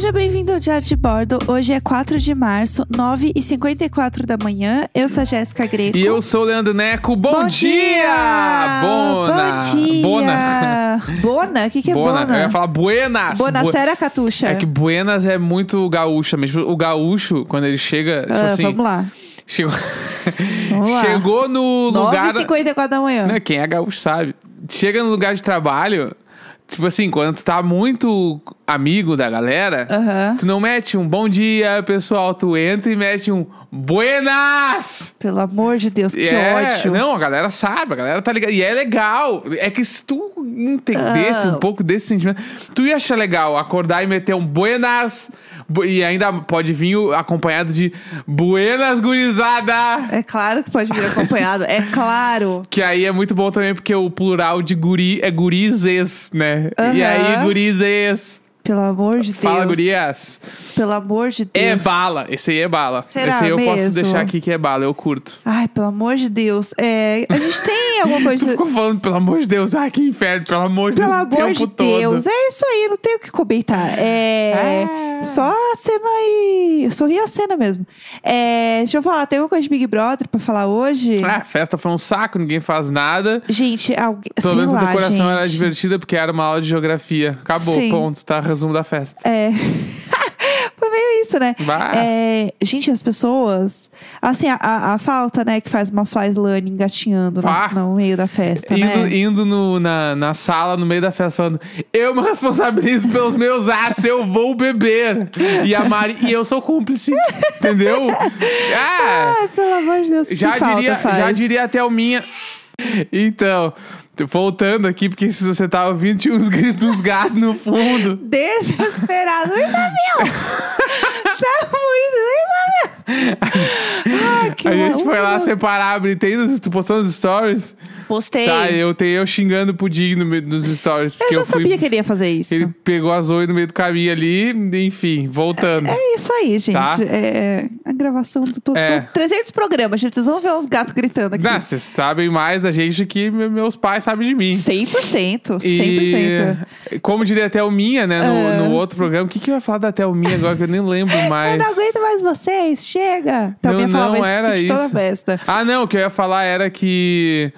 Seja bem-vindo ao Diário de Bordo. Hoje é 4 de março, 9h54 da manhã. Eu sou a Jéssica Greco. E eu sou o Leandro Neco. Bom, Bom dia! Bona! Bom dia! Bona! Bona? O que, que é bona? Eu ia falar buenas! Bona, Bu- Catuxa? É que buenas é muito gaúcha mesmo. O gaúcho, quando ele chega, tipo Ah, assim... vamos lá. Chegou, chegou no lugar... 9h54 da manhã. Né, quem é gaúcho sabe. Chega no lugar de trabalho... Tipo assim, quando tu tá muito amigo da galera, Aham. tu não mete um bom dia, pessoal. Tu entra e mete um buenas! Pelo amor de Deus, que é, ótimo. Não, a galera sabe, a galera tá ligada. E é legal. É que se tu entendesse Ah. um pouco desse sentimento, tu ia achar legal acordar e meter um buenas. E ainda pode vir acompanhado de buenas gurizada. É claro que pode vir acompanhado. é claro. Que aí é muito bom também, porque o plural de guri é gurizes, né? E Aham. aí, gurizes. Pelo amor de Deus. Fala, gurias. Pelo amor de Deus. É bala. Esse aí é bala. Será Esse aí eu posso mesmo? deixar aqui que é bala, eu curto. Ai, pelo amor de Deus. É, a gente tem alguma Tu coisa. ficou falando, pelo amor de Deus, ai que inferno, pelo amor de Pelo Deus, o amor de todo. Deus. É isso aí, não tenho o que comentar. É. Ah. Só a cena e. Eu sorri a cena mesmo. É, deixa eu falar, tem alguma coisa de Big Brother pra falar hoje? Ah, a festa foi um saco, ninguém faz nada. Gente, alguém. Pelo menos a decoração era divertida porque era uma aula de geografia. Acabou, Sim. ponto, tá? Resumo da festa. É. Foi meio isso, né? É, gente, as pessoas. Assim, a, a, a falta, né, que faz uma fly slane engatinhando no, Bah. no meio da festa, Indo, né? indo no- na, na sala, no meio da festa, falando: Eu me responsabilizo pelos meus atos, eu vou beber. E a Mari, e eu sou cúmplice. entendeu? Ah, Ai, pelo amor de Deus, já, diria, já diria até o minha. Então, voltando aqui, porque se você tá ouvindo, tinha uns gritos dos gatos no fundo. Desesperado. Luiz Abel! tá muito, Luiz Abel! Ai, que a gente foi lá separar a Britney, postou nos stories. Postei. Tá, eu tenho eu xingando o Pudim no meio dos stories. eu já eu, fui, sabia que ele ia fazer isso. Ele pegou a Zoe no meio do caminho ali, enfim, voltando. É isso aí, gente. Tá. É a gravação do, do, É. do 300 programas, gente. Vocês vão ver uns gatos gritando aqui. Não, vocês sabem mais da gente que me- meus pais sabem de mim. 100%. 100%. E como diria a Thelminha, né, no, É. no outro programa. O que, que eu ia falar da Thelminha agora que eu nem lembro mais? Eu não aguento mais vocês, chega. Então, Não, não mais era de toda a isso. festa. Ah, não, o que eu ia falar era que.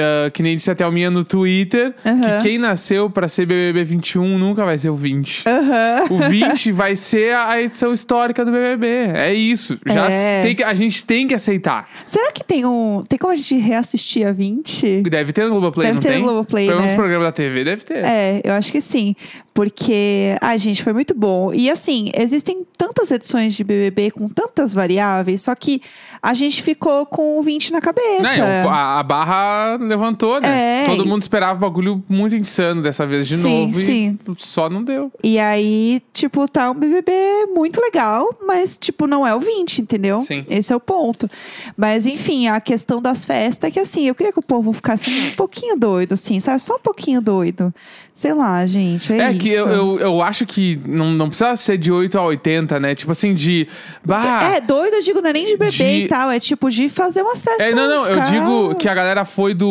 Ah, que nem disse a Thelminha no Twitter, que quem nasceu pra ser BBB 21 nunca vai ser o 20. Aham. O 20 vai ser a edição histórica do BBB. É isso. Já É. tem que, a gente tem que aceitar. Será que tem um. Tem como a gente reassistir a 20? Deve ter no Globoplay, Deve não ter no tem? Globoplay, Pelo menos né? programa da TV deve ter. É, eu acho que sim. Porque, ai, gente, foi muito bom. E assim, existem tantas edições de BBB com tantas variáveis, só que a gente ficou com o 20 na cabeça. Não, a, a barra levantou, né? É, Todo e- mundo esperava um bagulho muito insano dessa vez de Sim, novo sim. e só não deu. E aí, tipo, tá um BBB muito legal, mas, tipo, não é o 20, entendeu? Sim. Esse é o ponto. Mas, enfim, a questão das festas é que, assim, eu queria que o povo ficasse um pouquinho doido, assim, sabe? Só um pouquinho doido. Sei lá, gente, é, É, que eu, eu, eu acho que não, não precisa ser de 8 a 80, né? Tipo assim, de. Bah, É, doido, eu digo, não é nem de beber de- e tal, é tipo de fazer umas festas. É, não, não, eu ficar- digo que a galera foi do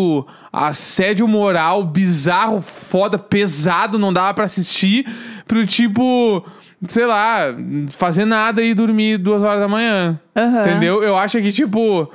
assédio moral bizarro, foda, pesado, não dava pra assistir, pro tipo, sei lá, fazer nada e dormir duas horas da manhã. Aham. Entendeu? Eu acho que, tipo.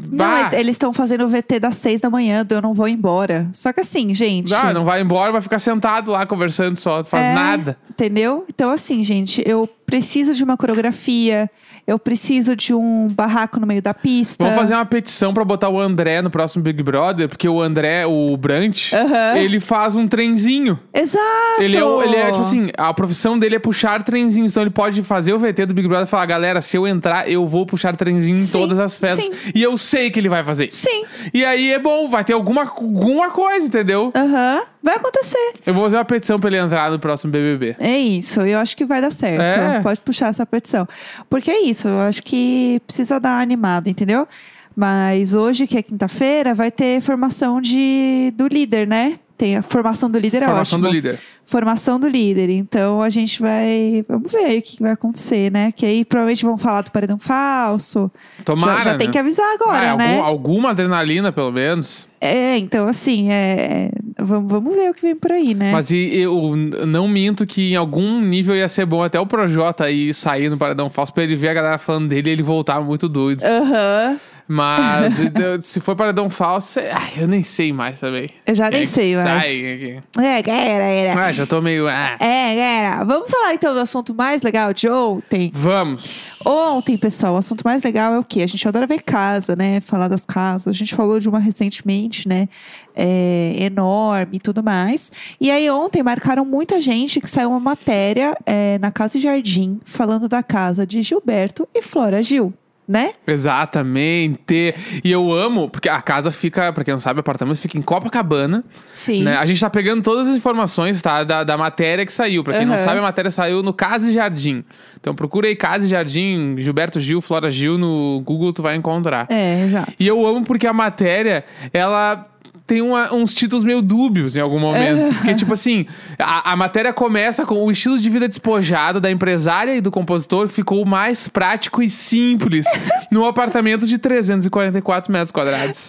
Não, bah, mas eles estão fazendo o VT das seis da manhã, do eu não vou embora. Só que assim, gente. ah, não vai embora, vai ficar sentado lá conversando só, não faz é, nada. Entendeu? Então, assim, gente, eu preciso de uma coreografia, eu preciso de um barraco no meio da pista. Vamos fazer uma petição pra botar o André no próximo Big Brother, porque o André, o Brant, Aham. ele faz um trenzinho. Exato! Ele é, ele é, tipo assim, a profissão dele é puxar trenzinhos. Então ele pode fazer o VT do Big Brother e falar: galera, se eu entrar, eu vou puxar trenzinho em Sim, todas as festas. sim. E eu sei que ele vai fazer. Sim. E aí é bom, vai ter alguma, alguma coisa, entendeu? Aham. Vai acontecer. Eu vou fazer uma petição pra ele entrar no próximo BBB. É isso, eu acho que vai dar certo. É. Pode puxar essa petição. Porque é isso, eu acho que precisa dar uma animada, entendeu? Mas hoje, que é quinta-feira, vai ter formação de, do líder, né? Tem a formação do líder, é Formação do líder. Formação do líder. Então a gente vai. Vamos ver aí o que vai acontecer, né? Que aí provavelmente vão falar do paredão falso. Tomara. já já tem né? que avisar agora, Ah, né? algum- alguma adrenalina, pelo menos. É, então assim, é, vamos, vamos ver o que vem por aí, né? Mas e- eu não minto que em algum nível ia ser bom até o Projota aí sair no Paredão Falso pra ele ver a galera falando dele e ele voltar muito doido. Aham. Mas se for Paredão Falso, ai, eu nem sei mais também. Eu já nem é sei mais. sai aqui? É, galera, galera. Ah, já tô meio. ah. É, galera. Vamos falar então do assunto mais legal de ontem. Vamos. Ontem, pessoal, o assunto mais legal é o quê? A gente adora ver casa, né? Falar das casas. A gente falou de uma recentemente, né? É, enorme e tudo mais. E aí, ontem marcaram muita gente que saiu uma matéria é, na Casa e Jardim falando da casa de Gilberto e Flora Gil, né? Exatamente. E eu amo, porque a casa fica, pra quem não sabe, o apartamento fica em Copacabana. Sim. Né? A gente tá pegando todas as informações, tá? Da, da matéria que saiu. Pra quem não Aham. sabe, a matéria saiu no Casa e Jardim. Então procura aí Casa e Jardim, Gilberto Gil, Flora Gil no Google, tu vai encontrar. É, exato. E eu amo porque a matéria, ela tem uma- uns títulos meio dúbios em algum momento. Porque, tipo assim, a, a matéria começa com o estilo de vida despojado da empresária e do compositor ficou mais prático e simples no apartamento de 344 metros quadrados.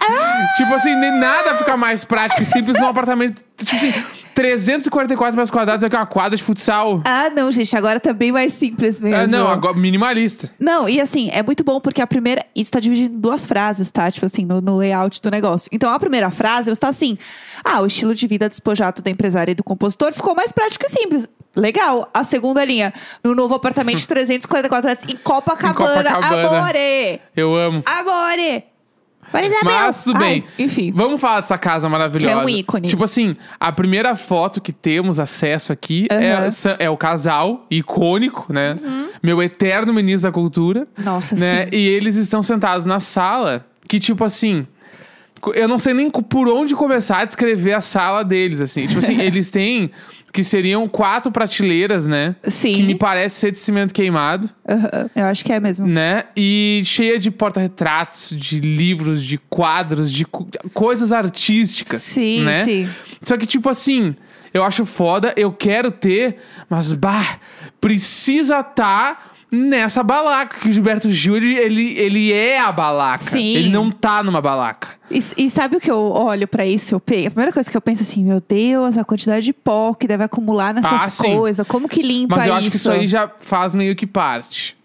Tipo assim, nem nada fica mais prático e simples num apartamento. Tipo assim, 344 metros quadrados é que é uma quadra de futsal. Ah, não, gente, agora tá bem mais simples mesmo. Ah, não, agora minimalista. Não, e assim, é muito bom porque a primeira. Isso tá dividido em duas frases, tá? Tipo assim, no, no layout do negócio. Então, a primeira frase está assim: Ah, o estilo de vida despojado da empresária e do compositor ficou mais prático e simples. Legal. A segunda linha, no novo apartamento de 344 metros em Copacabana. Em Copacabana. Amore! Eu amo. Amore! Mas tudo Ai, bem. enfim. Vamos falar dessa casa maravilhosa. Que é um ícone. Tipo assim, a primeira foto que temos acesso aqui é. Uhum. sa- é o casal icônico, né? Meu eterno ministro da cultura. Nossa, né? sim. E eles estão sentados na sala que, tipo assim. Eu não sei nem por onde começar a descrever a sala deles, assim. Tipo assim, eles têm que seriam quatro prateleiras, né? Sim. Que me parece ser de cimento queimado Aham, Eu acho que é mesmo. né? E cheia de porta-retratos, de livros, de quadros, de co- coisas artísticas. Sim, né? sim. Só que, tipo assim, eu acho foda, eu quero ter, mas bah, precisa tá nessa balaca. Que o Gilberto Gil, ele, ele, ele é a balaca. Sim. Ele não tá numa balaca. E, e sabe o que eu olho pra isso? Eu penso, a primeira coisa que eu penso assim, meu Deus, a quantidade de pó que deve acumular nessas Ah, sim. coisas. Como que limpa Mas eu isso? acho que isso aí já faz meio que parte.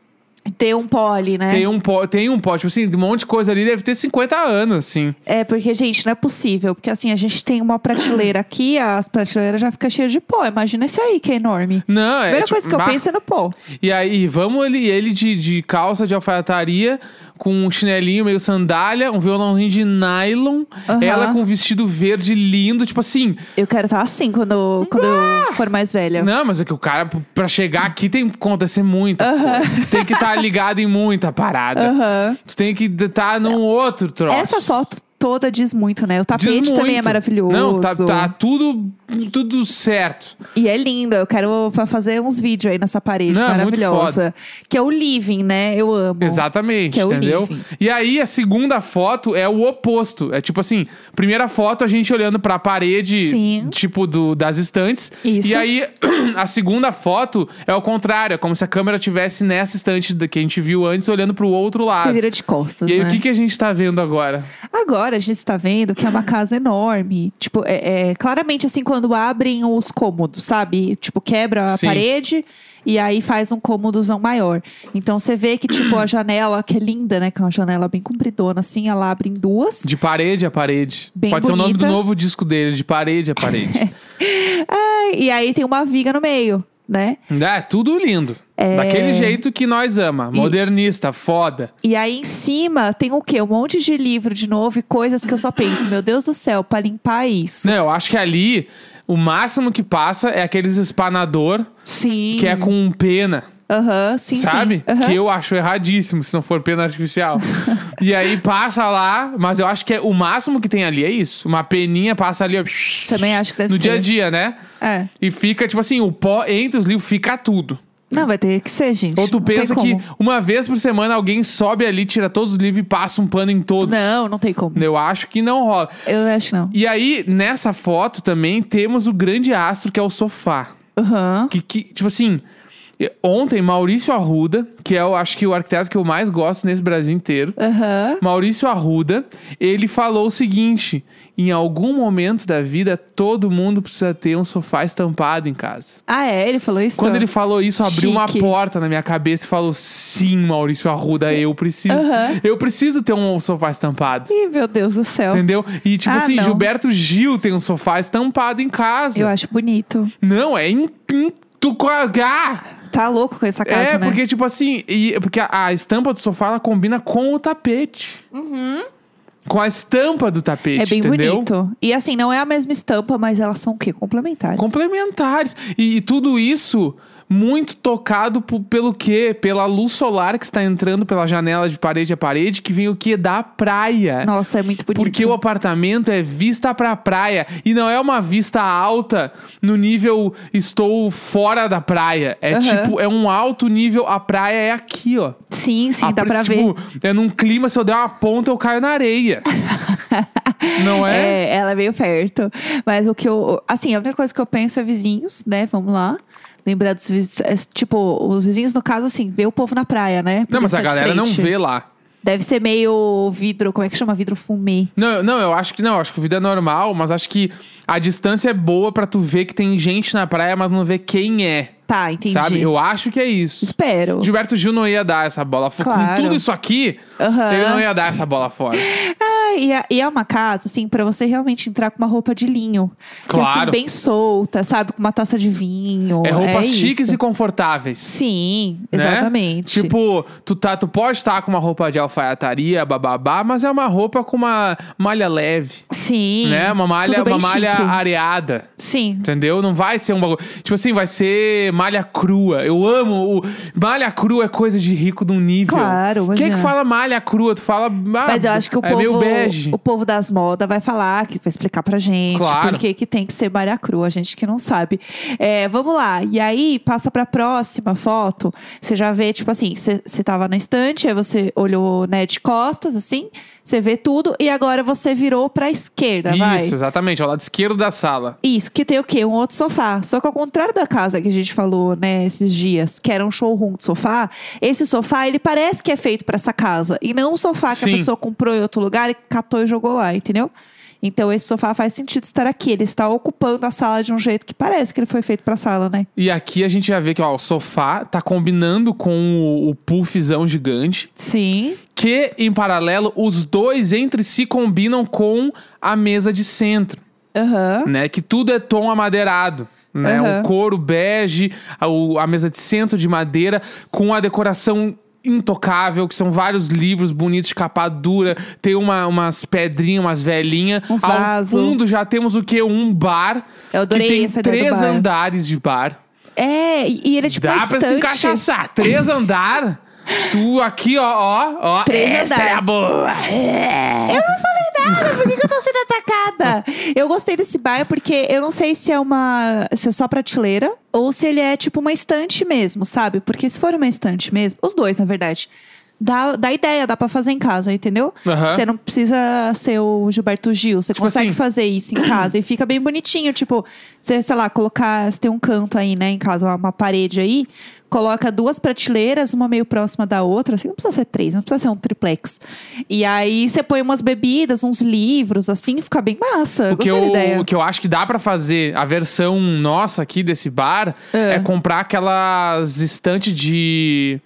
Ter um pó ali, né? Tem um pó, tem um pó, tipo assim, um monte de coisa ali, deve ter 50 anos, assim. É, porque, gente, não é possível. Porque assim, a gente tem uma prateleira aqui, as prateleiras já ficam cheias de pó. Imagina esse aí, que é enorme. Não, A é. primeira tipo, coisa que eu bah, penso é no pó. E aí, vamos ele, ele de, de calça de alfaiataria, com um chinelinho meio sandália, um violãozinho de nylon, Aham. ela com um vestido verde lindo, tipo assim. Eu quero estar assim quando, quando eu for mais velha. Não, mas é que o cara, pra chegar aqui, tem que acontecer muita coisa. Tu tem que estar ligado em muita parada. Aham. Tu tem que estar num outro troço. Essa foto toda diz muito, né? O Diz tapete também é maravilhoso. Não, tá, tá tudo, tudo certo. E é lindo. Eu quero fa- fazer uns vídeos aí nessa parede Não, é maravilhosa. Que é o living, né? Eu amo. Exatamente, é o entendeu? E aí a segunda foto é o oposto. É tipo assim, primeira foto a gente olhando pra parede, Sim. tipo do, das estantes. Isso. E aí a segunda foto é o contrário, é como se a câmera tivesse nessa estante que a gente viu antes olhando pro outro lado. Se vira de costas, E aí né? o que, que a gente tá vendo agora? Agora a gente está vendo que é uma casa enorme. Tipo, é, é claramente assim quando abrem os cômodos, sabe? Tipo, quebra a Sim. parede e aí faz um cômodozão maior. Então você vê que, tipo, a janela, que é linda, né? Que é uma janela bem compridona, assim, ela abre em duas. De parede a parede. Bem Pode ser o nome do bonita. novo disco dele, de parede a parede. Ai, e aí tem uma viga no meio, né? é, tudo lindo. Daquele jeito que nós ama. Modernista, foda. E aí em cima tem o quê? Um monte de livro de novo e coisas que eu só penso, meu Deus do céu, pra limpar isso. Não, eu acho que ali o máximo que passa é aqueles espanador Sim. que é com pena. Aham, sim, Sabe? sim. Aham. Que eu acho erradíssimo se não for pena artificial. e aí passa lá, mas eu acho que é, o máximo que tem ali é isso. Uma peninha passa ali, ó, Também acho que deve no ser. dia a dia, né? É. E fica, tipo assim, o pó entre os livros fica tudo. Não, vai ter que ser, gente. Ou tu pensa que uma vez por semana alguém sobe ali, tira todos os livros e passa um pano em todos. Não, não tem como. Eu acho que não rola. Eu acho que não. E aí, nessa foto também temos o grande astro que é o sofá. Aham. Que, que tipo assim, Ontem, Maurício Arruda, que é, eu acho que o arquiteto que eu mais gosto nesse Brasil inteiro, Aham. Maurício Arruda, ele falou o seguinte: em algum momento da vida, todo mundo precisa ter um sofá estampado em casa. Ah, é? Ele falou isso? Quando ele falou isso, abriu uma Chique. porta na minha cabeça e falou: sim, Maurício Arruda, eu preciso. Aham. Eu preciso ter um sofá estampado. Ih, meu Deus do céu. Entendeu? E tipo Ah, assim, não. Gilberto Gil tem um sofá estampado em casa. Eu acho bonito. Não, é em, em Tucugá. Tá louco com essa casa, é, né? porque, tipo assim, e, porque a, a estampa do sofá ela combina com o tapete. Com a estampa do tapete. Uhum. É bem entendeu? bonito. E assim, não é a mesma estampa, mas elas são o quê? Complementares. Complementares. E, e tudo isso muito tocado pelo quê? Pela luz solar que está entrando pela janela de parede a parede, que vem o quê? Da praia. Nossa, é muito bonito. Porque o apartamento é vista pra praia. E não é uma vista alta no nível estou fora da praia. É Aham. tipo, é um alto nível, a praia é aqui, ó. Sim, sim, Ah, dá pra isso, ver. tipo, É num clima, se eu der uma ponta, eu caio na areia. não é? É, ela é meio perto. Mas o que eu. Assim, a única coisa que eu penso é vizinhos, né? Vamos lá. Lembrar dos vizinhos. é, tipo, os vizinhos, no caso, assim, vê o povo na praia, né? Não, mas a galera não vê lá. Deve ser meio vidro, como é que chama? Vidro fumê. Não, eu- não, eu acho que não, acho que o vídeo é normal, mas acho que a distância é boa pra tu ver que tem gente na praia, mas não ver quem é. Tá, entendi. Sabe? Eu acho que é isso. Espero. Gilberto Gil não ia dar essa bola fora. Claro. Com tudo isso aqui, Aham. ele não ia dar essa bola fora. Ah, e, é, e é uma casa, assim, pra você realmente entrar com uma roupa de linho. Que é, assim, Claro. bem solta, sabe? Com uma taça de vinho. É roupas chiques isso. e confortáveis. Sim, né? exatamente. Tipo, tu, tá, tu pode estar com uma roupa de alfaiataria, bababá, mas é uma roupa com uma malha leve. Sim. né? Uma malha, uma malha areada. Sim. Entendeu? Não vai ser um bagulho. Tipo assim, vai ser malha crua. Eu amo. O... Malha crua é coisa de rico de um nível. Claro, Quem é que fala malha crua? Tu fala. ah, Mas eu acho que o é povo, o povo das modas vai falar, que vai explicar pra gente Claro. por que que tem que ser malha crua, a gente que não sabe. É, vamos lá. E aí, passa pra próxima foto. Você já vê, tipo assim, você tava na estante, aí você olhou, né, de costas, assim, você vê tudo, e agora você virou pra esquerda, vai. Isso, exatamente. Ao lado esquerdo da sala. Isso, que tem o quê? Um outro sofá. Só que ao contrário da casa que a gente falou, né, esses dias, que era um showroom de sofá, esse sofá, ele parece que é feito pra essa casa. E não um sofá que Sim. a pessoa comprou em outro lugar e catou e jogou lá, entendeu? Então esse sofá faz sentido estar aqui. Ele está ocupando a sala de um jeito que parece que ele foi feito pra sala, né? E aqui a gente já vê que ó, o sofá tá combinando com o, o puffzão gigante. Sim. Que, em paralelo, os dois entre si combinam com a mesa de centro. Aham. né? Que tudo é tom amadeirado. Né? Aham. Um couro bege, a, o- a mesa de centro de madeira, com a decoração intocável, que são vários livros bonitos de capa dura, tem uma, umas pedrinhas, umas velhinhas. Uns Ao vaso. fundo já temos o quê? Um bar. Eu adorei que tem essa ideia do três bar. andares de bar. É, e ele é tipo Dá uma pra se estante. encaixaçar. Três andar. Tu aqui, ó, ó, ó. Três essa é a boa. Por que, que eu tô sendo atacada? Eu gostei desse bar porque eu não sei se é uma. se é só prateleira ou se ele é tipo uma estante mesmo, sabe? Porque se for uma estante mesmo, os dois, na verdade. Dá, dá ideia, dá pra fazer em casa, entendeu? Aham. Você não precisa ser o Gilberto Gil. Você Tipo consegue assim- fazer isso em casa e fica bem bonitinho. Tipo, você, sei lá, colocar. Você tem um canto aí, né, em casa, uma, uma parede aí. Coloca duas prateleiras, uma meio próxima da outra. Assim, não precisa ser três, não precisa ser um triplex. E aí você põe umas bebidas, uns livros, assim, fica bem massa. O que, da eu, o que eu acho que dá pra fazer, a versão nossa aqui desse bar, É. é, comprar aquelas estantes de.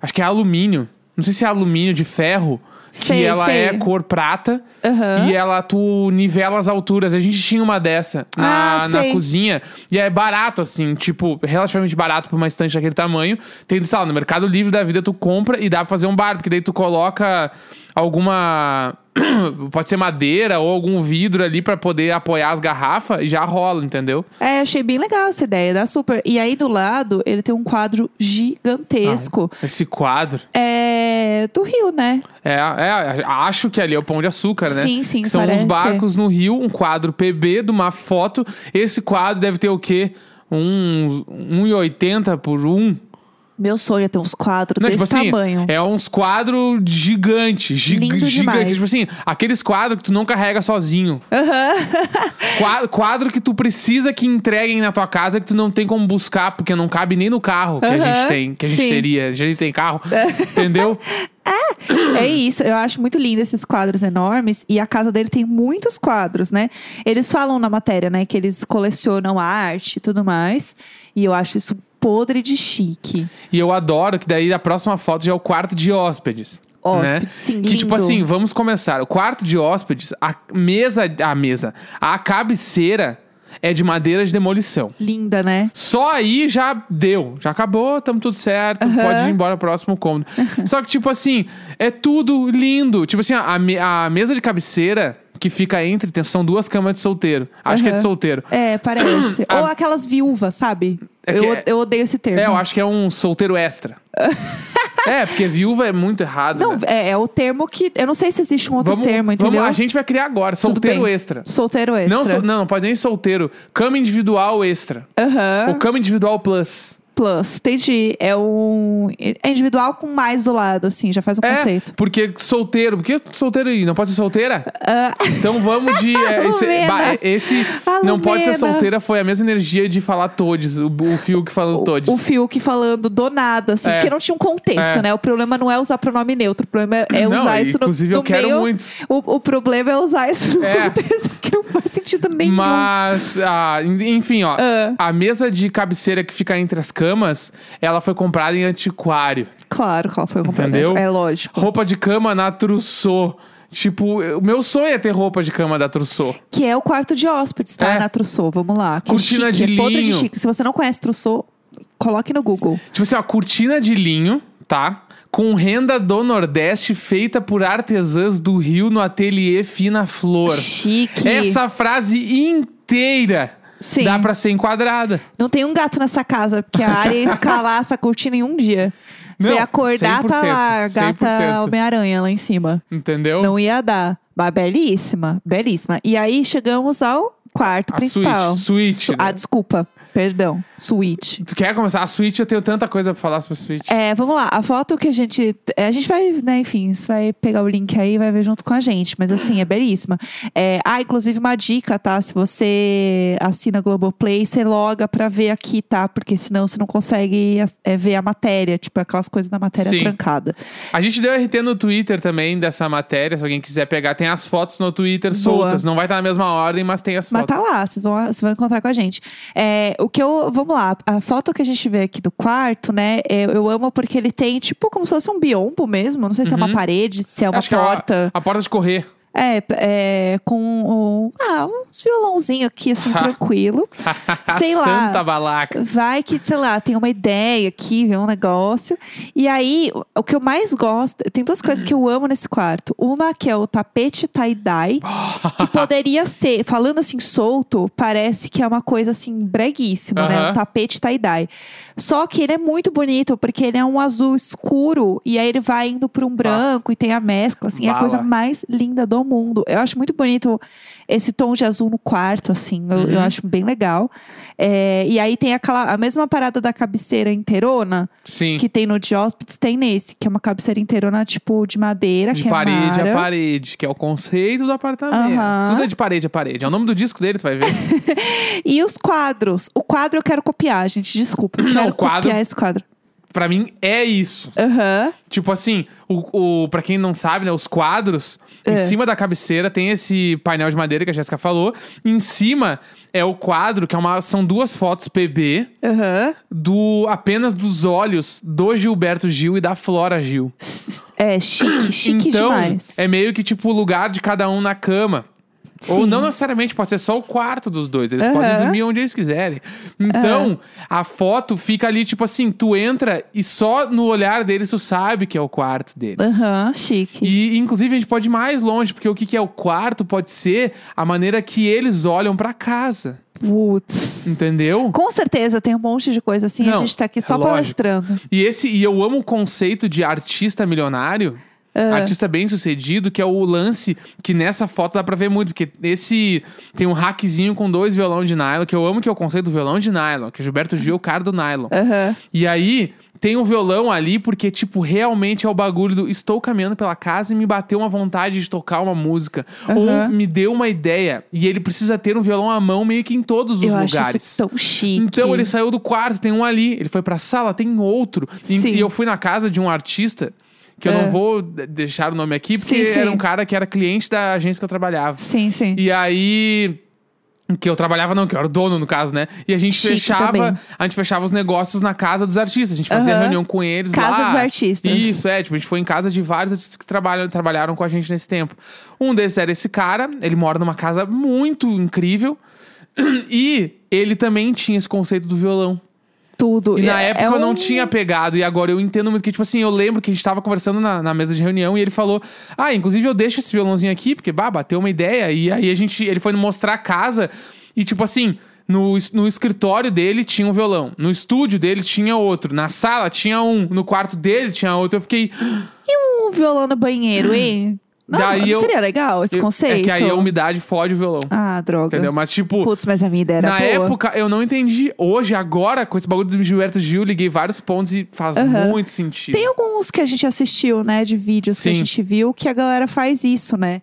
Acho que é alumínio. Não sei se é alumínio de ferro. Sei, que ela sei. é cor prata Aham. e ela tu nivela as alturas. A gente tinha uma dessa na, Ah, na cozinha e é barato assim, tipo, relativamente barato pra uma estante daquele tamanho. Tem, sei lá, no Mercado Livre da vida tu compra e dá pra fazer um bar, porque daí tu coloca alguma pode ser madeira ou algum vidro ali pra poder apoiar as garrafas e já rola, entendeu? É, achei bem legal essa ideia, dá super. E aí do lado, ele tem um quadro gigantesco. Esse quadro. É do Rio, né? É, é, acho que ali é o Pão de Açúcar, né? Sim, sim, Que são parece. uns barcos no rio, um quadro PB de uma foto. Esse quadro deve ter o quê? Um 1,80 por 1. Meu sonho é ter uns quadros Não, desse tipo assim, tamanho. é uns quadros gigantes, gi Lindo gigantes. Tipo assim, aqueles quadros que tu não carrega sozinho. Qua- Quadro que tu precisa que entreguem na tua casa que tu não tem como buscar, porque não cabe nem no carro que a gente tem, que a gente sim. teria. A gente tem carro, entendeu? É isso, eu acho muito lindo esses quadros enormes e a casa dele tem muitos quadros, né? Eles falam na matéria, né, que eles colecionam arte e tudo mais, e eu acho isso podre de chique. E eu adoro que daí a próxima foto já é o quarto de hóspedes. Hóspedes, né? sim, Que tipo assim, vamos começar. O quarto de hóspedes, a mesa, a mesa, a cabeceira é de madeira de demolição. Linda, né? Só aí já deu, já acabou, tamo tudo certo, pode ir embora pro próximo cômodo. Só que, tipo assim, é tudo lindo. Tipo assim, a, me- a mesa de cabeceira que fica entre, são duas camas de solteiro. Acho que é de solteiro. É, parece. A- Ou aquelas viúvas, sabe? É eu, é- eu odeio esse termo. É, eu acho que é um solteiro extra. é, porque viúva é muito errado. Não, né? é, é o termo que. Eu não sei se existe um outro Vamos, termo, entendeu? vamos, a gente vai criar agora, solteiro extra. Solteiro extra. Não, so- não, não pode nem solteiro. Cama individual extra. Aham. Ou cama individual plus. Plus, entendi. É um. É individual com mais do lado, assim, já faz um É, conceito. porque solteiro. Por que solteiro aí? Não pode ser solteira? Ah, Então vamos de. é, esse, esse não pode ser solteira foi a mesma energia de falar todes. O, o Fiuk falando todes. o Fiuk falando do nada, assim, É. porque não tinha um contexto, É. né? O problema não é usar pronome neutro, o problema é Não, usar isso no, inclusive eu quero meio. muito. O, o problema é usar isso no É. contexto que não faz sentido nenhum. Mas, ah, en- enfim, ó. Ah. A mesa de cabeceira que fica entre as camas, ela foi comprada em antiquário. Claro que ela foi comprada. Entendeu? É lógico. Roupa de cama na Trousseau. Tipo, o meu sonho é ter roupa de cama da Trousseau. Que é o quarto de hóspedes, tá? É. Na Trousseau, vamos lá. Que Cortina chique, de é podre de linho. chique. Se você não conhece Trousseau, coloque no Google. Tipo assim, ó, cortina de linho, tá? Com renda do Nordeste feita por artesãs do Rio no ateliê Fina Flor. Chique. Essa frase inteira Sim. dá pra ser enquadrada. Não tem um gato nessa casa, porque a área ia escalar essa cortina em um dia. Você Não, ia acordar, tá 100%, lá, a gata 100%. Homem-Aranha lá em cima. Entendeu? Não ia dar. Mas belíssima, belíssima. E aí chegamos ao quarto A principal. suíte, suíte, Su- né? Ah, desculpa. Perdão. Suíte. Tu quer começar? A Switch, eu tenho tanta coisa pra falar sobre a Switch. É, vamos lá. A foto que a gente. A gente vai, né, enfim, você vai pegar o link aí e vai ver junto com a gente. Mas assim, é belíssima. É, ah, inclusive uma dica, tá? Se você assina Globoplay, você loga pra ver aqui, tá? Porque senão você não consegue é, ver a matéria. Tipo, aquelas coisas da matéria Sim. trancada. A gente deu RT no Twitter também dessa matéria, se alguém quiser pegar. Tem as fotos no Twitter Boa. soltas. Não vai estar na mesma ordem, mas tem as Mas fotos. tá lá, vocês vão, vocês vão encontrar com a gente. É, o que eu. Vamos lá, a foto que a gente vê aqui do quarto, né? é, eu amo porque ele tem, tipo, como se fosse um biombo mesmo. Não sei se é uma parede, se é uma Uhum. Acho é porta. a, a porta de correr. É, é, com um, ah, uns violãozinho aqui, assim, tranquilo. Sei lá. Santa balaca. Vai que, sei lá, tem uma ideia aqui, vê um negócio. E aí, o- o que eu mais gosto, tem duas coisas que eu amo nesse quarto. Uma que é o tapete tie-dye, que poderia ser, falando assim solto, parece que é uma coisa assim breguíssima, né? Aham. Um tapete tie-dye. Só que ele é muito bonito, porque ele é um azul escuro, e aí ele vai indo para um branco e tem a mescla, assim, é a Bala. coisa mais linda do mundo. Eu acho muito bonito esse tom de azul no quarto, assim, eu, eu Uhum. acho bem legal. É, e aí tem aquela, a mesma parada da cabeceira inteirona, Sim. que tem no de hóspedes, tem nesse, que é uma cabeceira inteirona, tipo, de madeira, De que parede é a parede, que é o conceito do apartamento. Aham. Tudo é de parede a parede. É o nome do disco dele, tu vai ver. E os quadros? O quadro eu quero copiar, gente, desculpa. Eu Não, quero o quadro- copiar esse quadro. Pra mim, é isso. Aham. Tipo assim, o, o, pra quem não sabe, né, os quadros, em É. cima da cabeceira tem esse painel de madeira que a Jéssica falou. Em cima é o quadro, que é uma, são duas fotos PB Aham. do apenas dos olhos do Gilberto Gil e da Flora Gil. É chique, chique então, demais. é meio que tipo o lugar de cada um na cama. Ou não necessariamente, pode ser só o quarto dos dois. Eles Aham. podem dormir onde eles quiserem. Então, a foto fica ali, tipo assim, tu entra e só no olhar deles tu sabe que é o quarto deles. Aham, chique. E, inclusive, a gente pode ir mais longe, porque o que, que é o quarto pode ser a maneira que eles olham pra casa. Putz. Entendeu? Com certeza tem um monte de coisa assim, a Não, gente tá aqui é só palestrando. E esse e eu amo o conceito de artista milionário. Ah. Artista bem sucedido, que é o lance que nessa foto dá pra ver muito, porque esse tem um hackzinho com dois violão de nylon, que eu amo que é o conceito do violão de nylon, que o Gilberto Gil é o cara do nylon. Aham. E aí tem um violão ali porque, tipo, realmente é o bagulho do estou caminhando pela casa e me bateu uma vontade de tocar uma música. Ou Aham. me deu uma ideia e ele precisa ter um violão à mão meio que em todos os Eu acho lugares. isso tão chique. Então ele saiu do quarto, tem um ali. Ele foi pra sala, tem outro. E, e eu fui na casa de um artista, que eu É. não vou de- deixar o nome aqui, porque Sim, sim. era um cara que era cliente da agência que eu trabalhava. Sim, sim. E aí. Que eu trabalhava, não, que eu era o dono, no caso, né? E a gente Chique fechava. também. A gente fechava os negócios na casa dos artistas. A gente fazia Aham. reunião com eles Casa lá. dos artistas. Isso, é. Tipo, a gente foi em casa de vários artistas que trabalham, trabalharam com a gente nesse tempo. Um desses era esse cara. Ele mora numa casa muito incrível. E ele também tinha esse conceito do violão. Tudo. E na É- época é eu não um- tinha pegado, e agora eu entendo muito que, tipo assim, eu lembro que a gente tava conversando na, na mesa de reunião e ele falou: Ah, inclusive eu deixo esse violãozinho aqui, porque, bah, bateu uma ideia. E aí a gente, ele foi mostrar a casa, e tipo assim. No, no escritório dele tinha um violão. No estúdio dele tinha outro. Na sala tinha um. No quarto dele tinha outro. Eu fiquei. E um violão no banheiro, hein? Não, Daí eu- seria legal esse eu- conceito? É que aí a umidade fode o violão. Ah, droga. Entendeu? Mas, tipo. Putz, mas a minha ideia era Na boa. época, eu não entendi. Hoje, agora, com esse bagulho do Gilberto Gil, liguei vários pontos e faz Aham. muito sentido. Tem alguns que a gente assistiu, né, de vídeos que a Sim. gente viu, que a galera faz isso, né?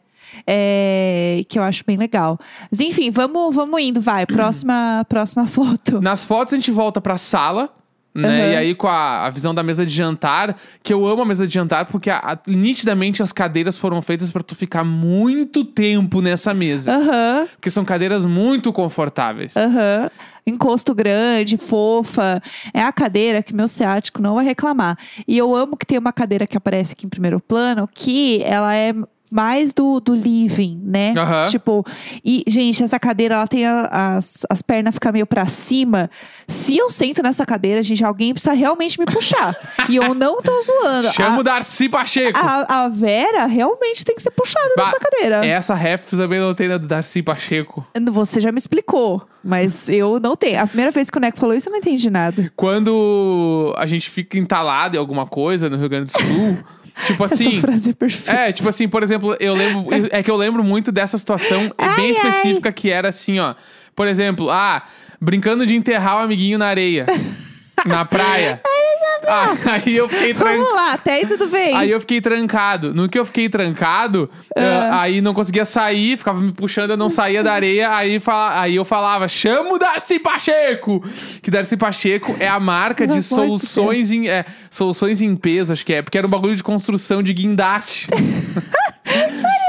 É, que eu acho bem legal. Mas enfim, vamos, vamos indo, vai. Próxima, próxima foto. Nas fotos a gente volta pra sala. Né? Aham. E aí, com a, a visão da mesa de jantar, que eu amo a mesa de jantar, porque a- a- nitidamente as cadeiras foram feitas pra tu ficar muito tempo nessa mesa. Aham, Porque são cadeiras muito confortáveis. aham. Encosto grande, fofa. É a cadeira que meu ciático não vai reclamar. E eu amo que tem uma cadeira que aparece aqui em primeiro plano, que ela é mais do, do living, né? Aham. Tipo, e, gente, essa cadeira, ela tem a- as, as pernas ficam meio pra cima. Se eu sento nessa cadeira, gente, alguém precisa realmente me puxar. e eu não tô zoando. Chama o Darcy Pacheco. a, a Vera realmente tem que ser puxada Bah, nessa cadeira. Essa ref também não tem na do Darcy Pacheco. Você já me explicou, mas eu não tenho. A primeira vez que o Neco falou isso, eu não entendi nada. Quando a gente fica entalado em alguma coisa no Rio Grande do Sul, tipo assim. Essa frase é perfeita. É, tipo assim, por exemplo, eu lembro. É que eu lembro muito dessa situação bem específica que era assim, ó. Por exemplo, ah, brincando de enterrar o amiguinho na areia. na praia. Ah, aí eu fiquei trancado. Vamos lá, até aí tudo bem. Aí eu fiquei trancado. No que eu fiquei trancado, eh, aí não conseguia sair, ficava me puxando, eu não saía da areia. Aí, fala, aí eu falava, chama o Darcy Pacheco! Que Darcy Pacheco é a marca de soluções em, é, soluções em peso, acho que é, porque era um bagulho de construção de guindaste.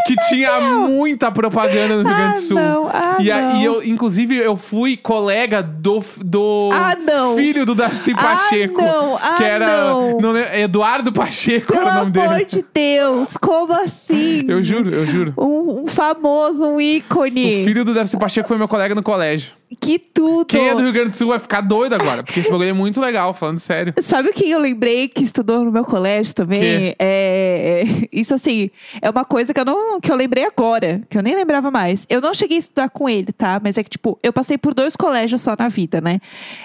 que tinha muita propaganda no Rio Grande do Ah, Sul. não, ah, e, a- não. e eu, inclusive, eu fui colega do, do Ah, não. filho do Darcy Ah, Pacheco. não, ah, que era não. não lembro- Eduardo Pacheco Pelo era o nome amor dele. de Deus, como assim? Eu juro, eu juro. Um, um famoso, um ícone. O filho do Darcy Pacheco foi meu colega no colégio. Que tudo. Quem é do Rio Grande do Sul vai ficar doido agora, porque esse bagulho é muito legal, falando sério. Sabe quem eu lembrei que estudou no meu colégio também? Que? É, isso assim, é uma coisa que eu não que eu lembrei agora, que eu nem lembrava mais. Eu não cheguei a estudar com ele, tá? Mas é que tipo, eu passei por dois colégios só na vida, né?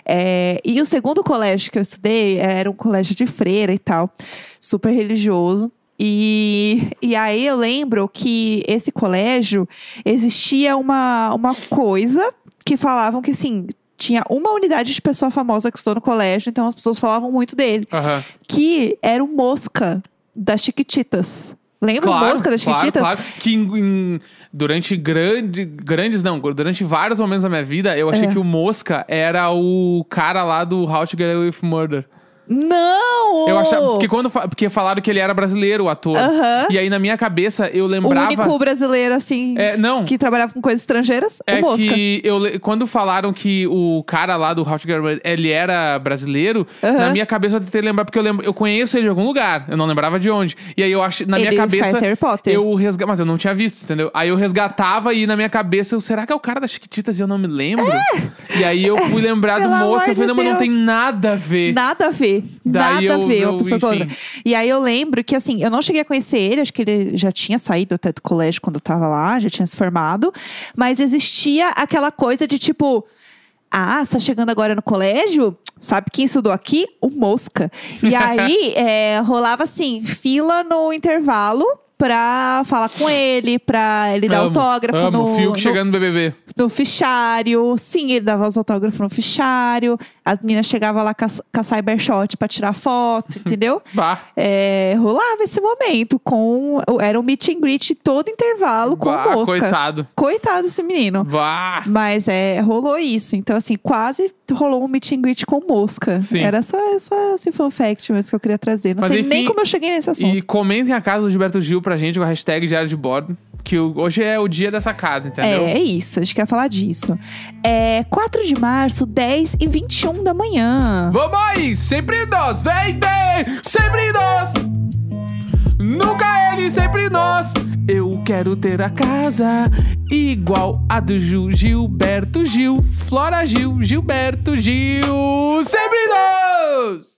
É, e o segundo colégio que eu estudei era um colégio de freira e tal, super religioso. E, e aí eu lembro que esse colégio existia uma, uma coisa que falavam que assim. Tinha uma unidade de pessoa famosa que estudou no colégio, então as pessoas falavam muito dele. Aham. Que era o Mosca das Chiquititas. Lembra o Mosca das claro, Chiquititas? claro. Que em- em- durante grande, grandes, não, durante vários momentos da minha vida, eu achei É. que o Mosca era o cara lá do How to Get Away with Murder. Não! Eu achava, porque quando porque falaram que ele era brasileiro, o ator. E aí na minha cabeça eu O lembrava único brasileiro, assim, É, não. que trabalhava com coisas estrangeiras, É o Mosca. que eu, quando falaram que o cara lá do How to Get Away, ele era brasileiro, na minha cabeça eu tentei lembrar, porque eu, lembro, eu conheço ele de algum lugar, eu não lembrava de onde. E aí eu acho, na minha Ele cabeça, faz Harry Potter. eu resgatava, mas eu não tinha visto, entendeu? Aí eu resgatava e na minha cabeça, eu, será que é o cara das Chiquititas e eu não me lembro? E aí eu fui lembrar do Mosca, eu falei, não, mas não tem nada a ver. Nada a ver. Daí nada a ver eu- uma pessoa com a outra. enfim. E aí eu lembro que, assim, eu não cheguei a conhecer ele, acho que ele já tinha saído até do colégio quando eu tava lá, já tinha se formado. Mas existia aquela coisa de tipo. Ah, você tá chegando agora no colégio? Sabe quem estudou aqui? O Mosca. E aí, é, rolava assim, fila no intervalo pra falar com ele, pra ele dar amo, autógrafo amo. no, Fiuk no, chegando no BBB. no fichário. Sim, ele dava os autógrafos no fichário. As meninas chegavam lá com a, com a Cybershot pra tirar foto, entendeu? Bah. É, rolava esse momento com. Era um meet and greet todo intervalo com bah, mosca. coitado. Coitado desse menino. Bah. Mas é, rolou isso. Então, assim, quase rolou um meet and greet com mosca. Sim. Era só, só esse fun fact mesmo que eu queria trazer. Não Mas, sei nem enfim, como eu cheguei nesse assunto. E comentem a casa do Gilberto Gil pra gente com a hashtag Diário de Bordo. Que hoje é o dia dessa casa, entendeu? É, é isso, a gente quer falar disso. É 4 de março, 10 e 21 da manhã. Vamos aí! Sempre nós! Vem, vem! Sempre nós! Nunca ele, sempre nós! Eu quero ter a casa igual a do Gil, Gilberto Gil, Flora Gil, Gilberto Gil, sempre nós!